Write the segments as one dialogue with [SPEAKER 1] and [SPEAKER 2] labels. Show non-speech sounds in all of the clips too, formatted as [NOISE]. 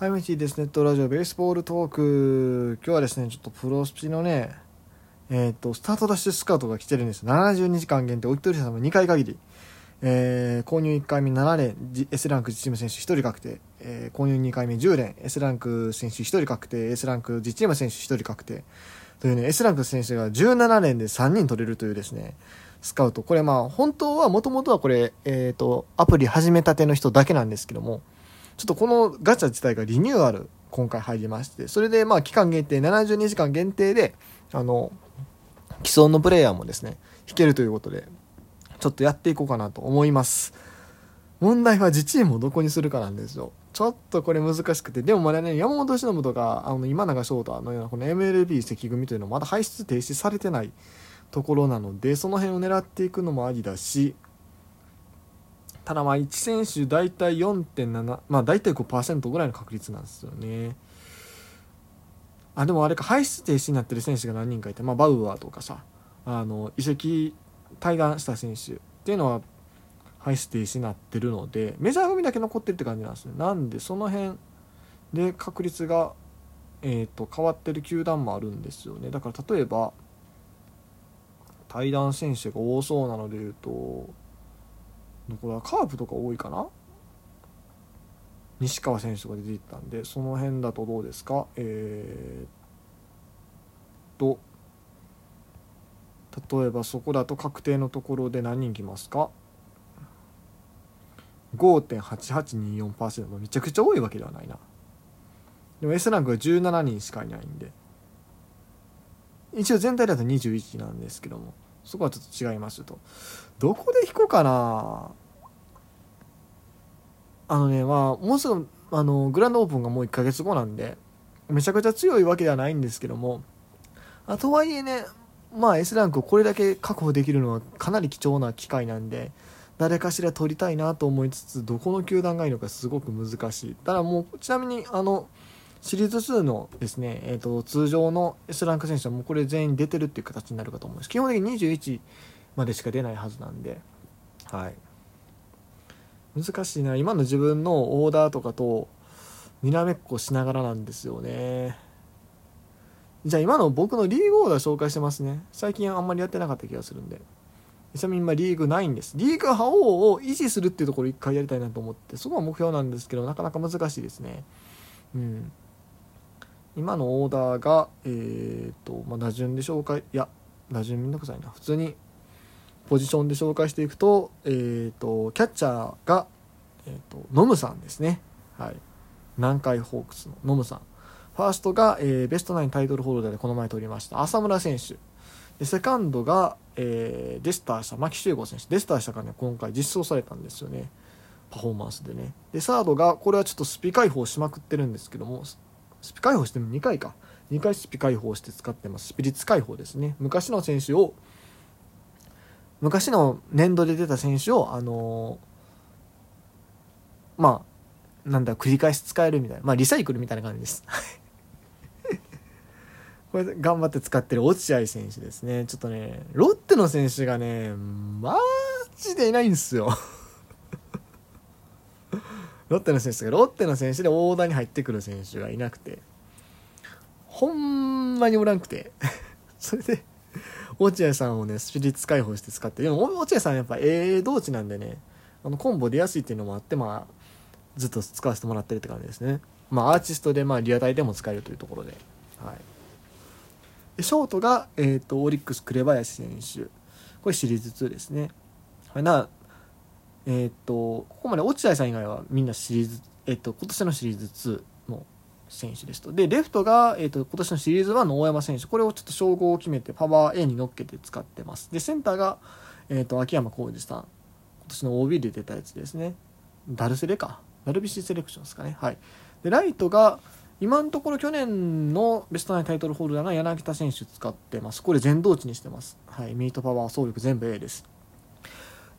[SPEAKER 1] はい、ミチです。ネットラジオベースボールトーク。今日はですね、ちょっとプロスピのね、えっ、と、スタートダッシュスカウトが来てるんです。72時間限定、お一人様2回限り。えー、購入1回目7連、S ランクチーム選手1人確定。えー、購入2回目10連、S ランク選手1人確定、S ランク自チーム選手1人確定。というね、S ランク選手が17連で3人取れるというですね、スカウト。これまあ、本当は、もともとはこれ、えっ、と、アプリ始めたての人だけなんですけども、ちょっとこのガチャ自体がリニューアル今回入りまして、それでまあ期間限定72時間限定で、あの、既存のプレイヤーもですね、弾けるということで、ちょっとやっていこうかなと思います。問題は自チームをどこにするかなんですよ。ちょっとこれ難しくて、でもまだね、山本忍とか、あの、今永翔太のようなこの MLB 関組というのはまだ排出停止されてないところなので、その辺を狙っていくのもありだし、ただまあ1選手大体4.7まあ大体5%ぐらいの確率なんですよね。あでもあれか排出停止になってる選手が何人かいて、まあ、バウアーとかさあの移籍退団した選手っていうのは排出停止になってるのでメジャー組だけ残ってるって感じなんですね。なんでその辺で確率が、えー、と変わってる球団もあるんですよね。だから例えば退団選手が多そうなのでいうとどこだカープとか多いかな？西川選手とか出ていったんでその辺だとどうですか？えー、っと例えばそこだと確定のところで何人来ますか？5.8824%めちゃくちゃ多いわけではないな。でも S ランクが17人しかいないんで。一応全体だと21なんですけども。そこはちょっと違いますと。どこで弾こうかな。あのねまあもうすぐあのグランドオープンがもう1ヶ月後なんでめちゃくちゃ強いわけではないんですけども。あとはいえねまあ S ランクをこれだけ確保できるのはかなり貴重な機会なんで誰かしら取りたいなと思いつつどこの球団がいいのかすごく難しい。ただもうちなみにあのシリーズ2のですね、えー、と通常の S ランク選手はもうこれ全員出てるっていう形になるかと思います。基本的に21までしか出ないはずなんで。はい。難しいな。今の自分のオーダーとかとにらめっこしながらなんですよね。じゃあ今の僕のリーグオーダー紹介してますね。最近あんまりやってなかった気がするんで。ちなみに今リーグないんです。リーグ覇王を維持するっていうところを一回やりたいなと思って。そこは目標なんですけどなかなか難しいですね。うん。今のオーダーがえっ、と、まあ、打順で紹介いや打順めんどくさいな。普通にポジションで紹介していくと,、えー、とキャッチャーが、えー、とノムさんですね、はい、南海ホークスのノムさん。ファーストが、えーベストナインタイトルホルダーでこの前取りました。浅村選手。でセカンドが、えーデスターした牧秀悟選手。デスターしたがね今回実装されたんですよね。パフォーマンスでね。でサードがこれはちょっとスピ解放しまくってるんですけどもスピ解放しても2回か。2回スピ解放して使ってます。スピリッツ解放ですね。昔の選手を昔の年度で出た選手をあのーまあなんだ繰り返し使えるみたいな。まあリサイクルみたいな感じです。[LAUGHS] これ頑張って使ってる落合選手ですね。ちょっとねロッテの選手がねマジでいないんですよ。ロッテの選手がロッテの選手でオーダーに入ってくる選手がいなくてほんまにおらんくて [LAUGHS] それで落合さんをねスピリッツ解放して使ってでも落合さんやっぱええ同地なんでねあのコンボ出やすいっていうのもあってまあずっと使わせてもらってるって感じですね。まあアーティストでまあリアタイでも使えるというところで。はい。でショートが、えー、とオリックス紅林選手。これシリーズ2ですね。はい。なえっ、とここまで落合さん以外はみんなシリーズえっ、と今年のシリーズ2の選手ですと。でレフトが、えー、と今年のシリーズ1の大山選手。これをちょっと称号を決めてパワー A に乗っけて使ってます。でセンターが、えー、と秋山浩二さん。今年の OB で出たやつですね。ダルセレか。ダルビッシュセレクションですかね。はい。でライトが今のところ去年のベストナインタイトルホルダーの柳田選手使ってます。これ全同値にしてます。はい。ミートパワー走力全部 A です。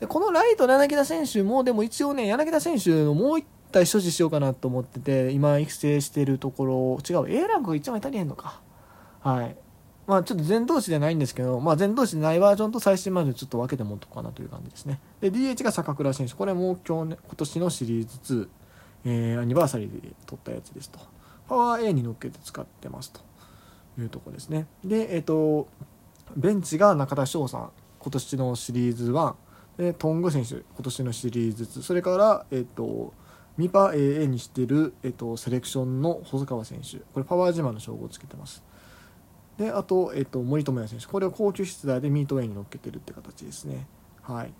[SPEAKER 1] でこのライトの柳田選手もでも一応ね柳田選手のもう一体所持しようかなと思ってて今育成してるところ違う A ランクが一枚足りへんのか。はい。まあちょっと全同士でないんですけど、まあ、全同士でないバージョンと最新バージョンちょっと分けて持っとくかなという感じですね。で DH が坂倉選手。これも今日、ね、今年のシリーズ2えー、アニバーサリーで撮ったやつですと。パワー A に乗っけて使ってますと。いうとこですね。でえっ、ー、とベンチが中田翔さん。今年のシリーズ1でトング選手今年のシリーズ。2それからえ、ー、とミパ AA にしてる、えっと、セレクションの細川選手。これパワー自慢の称号をつけてます。であと、えっと、森友哉選手。これを高級出題でミートウェイに乗っけてるって形ですね。はい。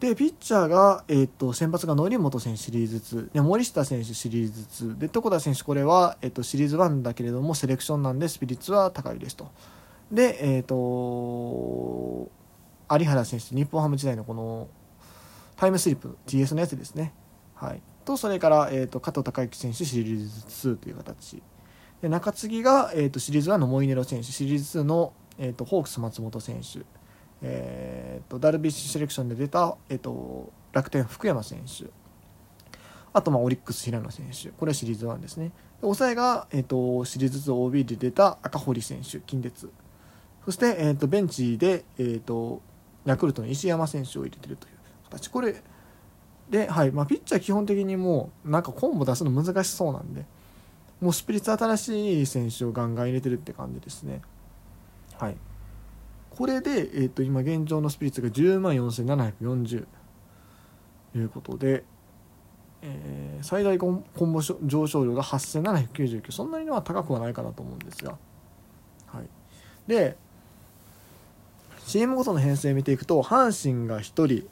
[SPEAKER 1] でピッチャーが、えっと、先発が則本選手シリーズ2で森下選手シリーズ2で床田選手これは、えっと、シリーズ1だけれどもセレクションなんでスピリッツは高いですと。でえっと有原選手日本ハム時代のこのタイムスリップ TS のやつですね。はい、とそれから、えーと、加藤孝之選手シリーズ2という形。で中継ぎが、えーと、シリーズ1のモイネロ選手。シリーズ2の、えーと、ホークス松本選手、えー、とダルビッシュセレクションで出た、えー、と楽天福山選手。あとまあオリックス平野選手。これはシリーズ1ですね。抑えが、えー、とシリーズ2 OB で出た赤堀選手近鉄。そして、えー、とベンチで、えー、とヤクルトの石山選手を入れてるという形。これで、はい。まあ、ピッチャー基本的にもうなんかコンボ出すの難しそうなんでもうスピリッツ新しい選手をガンガン入れてるって感じですね。はい。これで、えー、と今現状のスピリッツが10万4740ということで、えー、最大コンボ上昇量が8799そんなには高くはないかなと思うんですが。はい。で CM ごとの編成見ていくと阪神が1人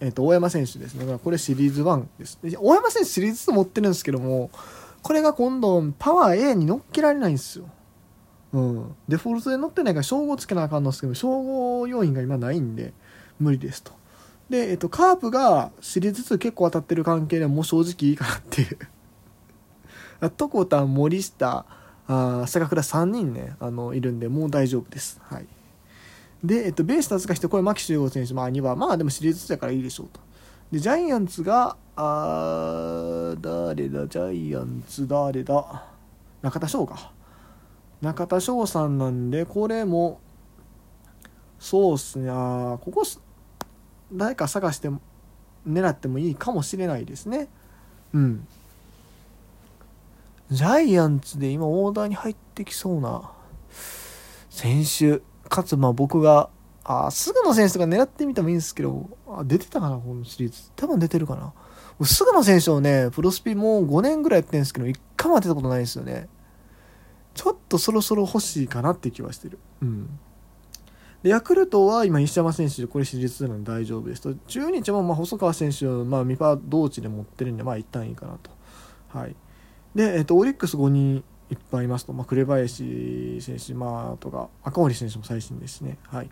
[SPEAKER 1] えー、と大山選手ですね。これシリーズ1です。大山選手シリーズ2持ってるんですけども、これが今度パワー A に乗っけられないんですよ。うん。デフォルトで乗ってないから称号つけなあかんのですけど、称号要因が今ないんで無理ですと。で、えっ、と、カープがシリーズ2結構当たってる関係でもう正直いいかなっていう。床田、森下、あ坂倉3人ね、あの、いるんで、もう大丈夫です。はい。で、えっと、ベイスターズがしてこれ牧秀悟選手、まあ、2番まあでもシリーズだからいいでしょうと。でジャイアンツがあ誰だ？ジャイアンツ誰だ？中田翔か。中田翔さんなんでこれもそうっすね。あここ誰か探して狙ってもいいかもしれないですね。うん。ジャイアンツで今オーダーに入ってきそうな選手。かつまあ僕があ菅野選手とか狙ってみてもいいんですけどあ出てたかなこのシリーズ。多分出てるかな。菅野選手をねプロスピもう5年ぐらいやってるんですけど1回も当てたことないですよね。ちょっとそろそろ欲しいかなって気はしてる。うん。でヤクルトは今石山選手でこれシリーズなんで大丈夫ですと。中日もまあ細川選手をまあミパ同値で持ってるんでまあ一旦いいかなと。はい。で、えっと、オリックス5人いっぱいいますと、まあ、紅林選手、まあ、とか赤堀選手も最新ですね。はい、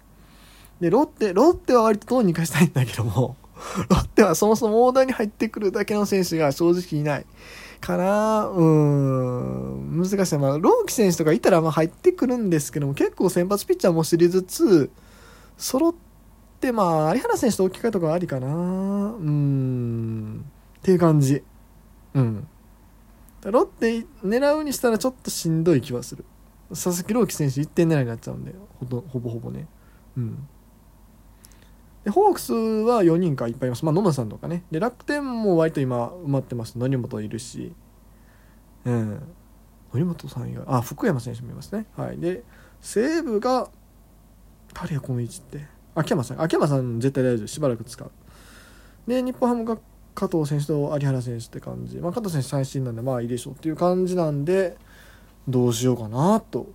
[SPEAKER 1] でロッテロッテは割とどうにかしたいんだけども [LAUGHS] ロッテはそもそもオーダーに入ってくるだけの選手が正直いないかな。うん。難しい、まあ、ローキ選手とかいたらまあ入ってくるんですけども結構先発ピッチャーもシリーズ2揃ってまあ有原選手と置き換えとかありかな。うん。っていう感じ。うん。ロッテ狙うにしたらちょっとしんどい気はする。佐々木朗希選手1点狙いになっちゃうんでほとほぼほぼね。うん。でホークスは4人かいっぱいいます。まあ野村さんとかね。で楽天も割と今埋まってます。則本いるし。うん。則本さん以外あ福山選手もいますね。はい。で西武が誰やこの位置って。秋山さん。秋山さん絶対大丈夫。しばらく使う。で日本ハムが加藤選手と有原選手って感じ、まあ、加藤選手最新なんでまあいいでしょうっていう感じなんでどうしようかなと。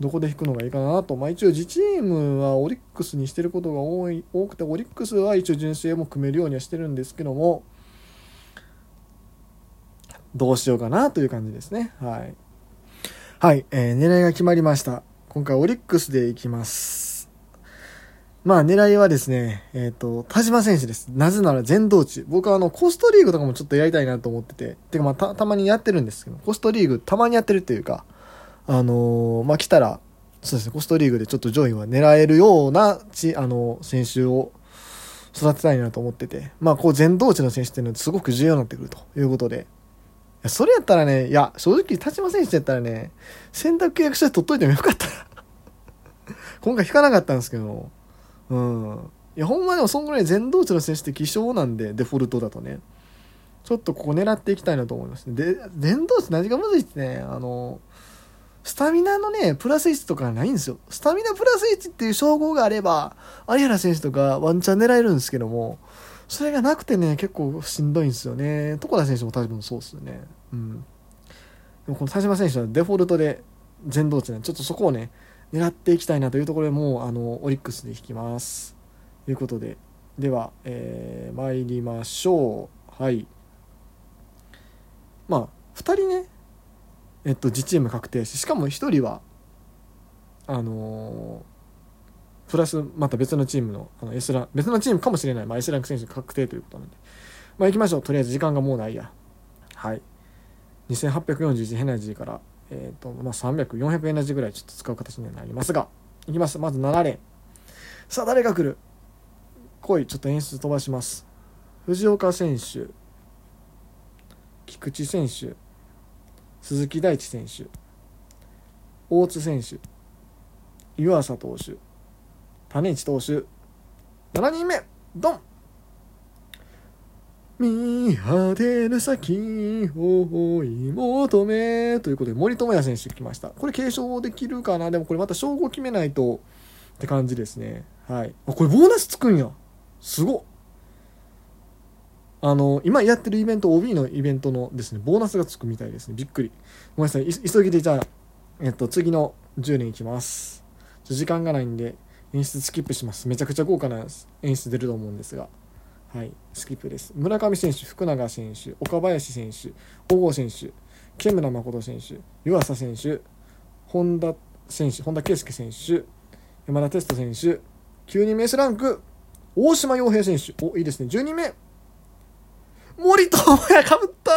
[SPEAKER 1] どこで引くのがいいかなと、まあ、一応自チームはオリックスにしてることが多い多くてオリックスは一応純正も組めるようにはしてるんですけどもどうしようかなという感じですね。はい。はい、えー、狙いが決まりました。今回オリックスでいきます。まあ狙いはですね、えっ、ー、と、田島選手です。なぜなら全道中。僕はあの、コストリーグとかもちょっとやりたいなと思ってて、てかまあた、たまにやってるんですけど、コストリーグたまにやってるっていうか、あのー、まあ来たら、そうですね、コストリーグでちょっと上位は狙えるような、ち、あの、選手を育てたいなと思ってて、まあこう全道地の選手っていうのはすごく重要になってくるということで、それやったらね、いや、正直、田島選手やったらね、選択契約書で取っといてもよかった。[LAUGHS] 今回引かなかったんですけど、うん。いやほんまでもそんぐらい全道地の選手って希少なんでデフォルトだとね。ちょっとここ狙っていきたいなと思いますで伝導値何がむずいってねあのスタミナのねプラス1とかないんですよ。スタミナプラス1っていう称号があれば有原選手とかワンチャン狙えるんですけどもそれがなくてね結構しんどいんですよね。床田選手も多分そうですよね。うん。でもこの田島選手はデフォルトで全導値ねちょっとそこをね狙っていきたいなというところでもうあのオリックスで引きます。ということで。では、えー、参りましょう。はい。まあ2人ねえっと自チーム確定ししかも1人はあのー、プラスまた別のチームのあの S ラン別のチームかもしれない、まあ、S ランク選手確定ということなんで。まあ行きましょう。とりあえず時間がもうないや。はい。2841ヘナジーからえっ、ー、と、まあ、300、400エナジーぐらいちょっと使う形になりますが、いきます。まず7レーン。さあ、誰が来る？来い、ちょっと演出飛ばします。藤岡選手、菊池選手、鈴木大地選手、大津選手、湯浅投手、種市投手、7人目、ドン見果てぬ先を追い求めということで森友哉選手来ました。これ継承できるかな？でもこれまた称号決めないとって感じですね。はい。あこれボーナスつくんや。すごっ。あの今やってるイベント OB のイベントのですねボーナスがつくみたいですね。びっくり。ごめんなさい。急ぎでじゃあえっと次の10年いきます。時間がないんで演出スキップします。めちゃくちゃ豪華な演出出ると思うんですが。はい、スキップです。村上選手、福永選手、岡林選手、小郷選手、木村誠選手、湯浅選手、本田選手、本田圭佑選手、山田哲人選手、9人目 S ランク、大島洋平選手、お、いいですね、12名、森友哉かぶった